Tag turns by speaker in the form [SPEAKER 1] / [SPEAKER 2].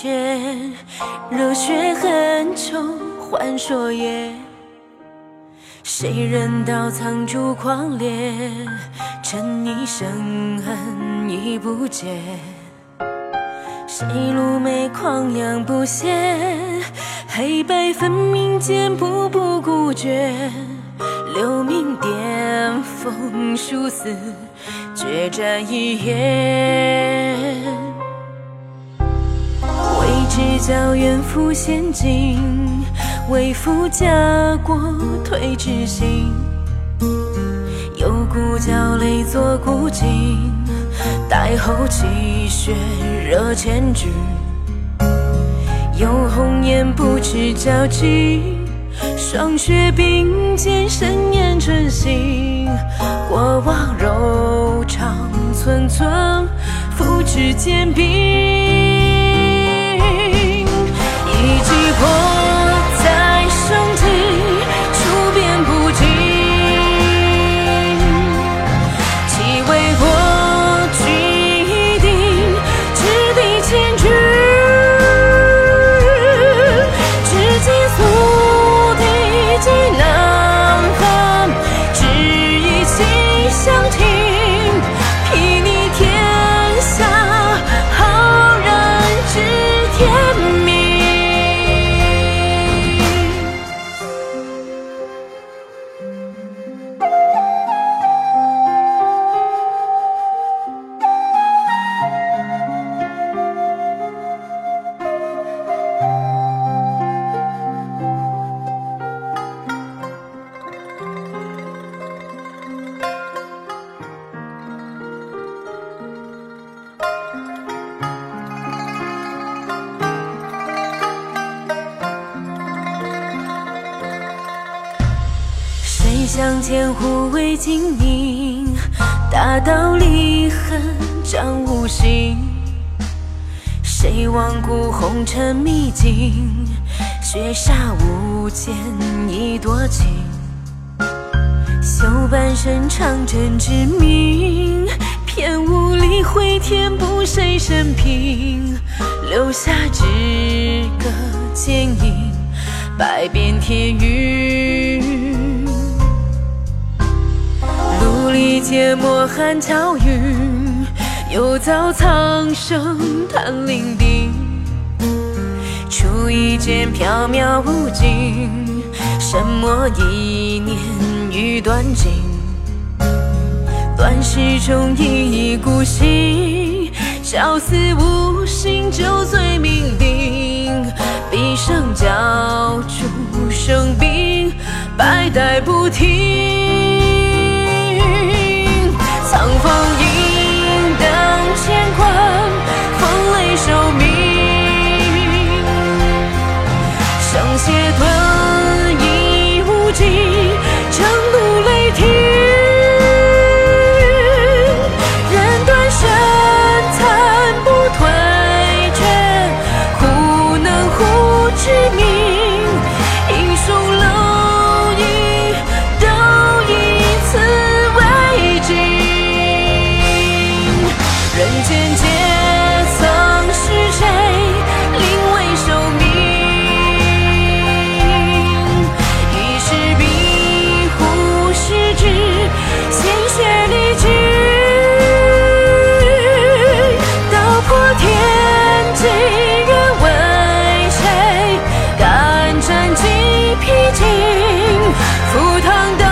[SPEAKER 1] 雪，热血横冲幻朔夜。谁人道苍竹狂烈？趁一生恨已不解。谁露眉狂扬不歇？黑白分明间步步孤绝。留名巅峰殊死，决战一夜。知教远赴险境，为父家国退至心。有故角泪作古今，待后积雪热千军。有红颜不知交集，霜雪并肩深掩春心。过往柔肠寸寸，复制坚 Oh 向前护卫精明，大道离恨掌无形。谁望孤红尘秘境，雪煞无间一多情。修半生长征之名，偏无力回天不谁生平。留下只个剑影，百遍历劫磨寒桥云，又遭苍生叹伶仃。出一剑缥缈无尽，什么一念欲断尽。乱世中一意孤行，朝思无心酒醉酩酊。毕生教主生兵，百代不停。披荆赴汤蹈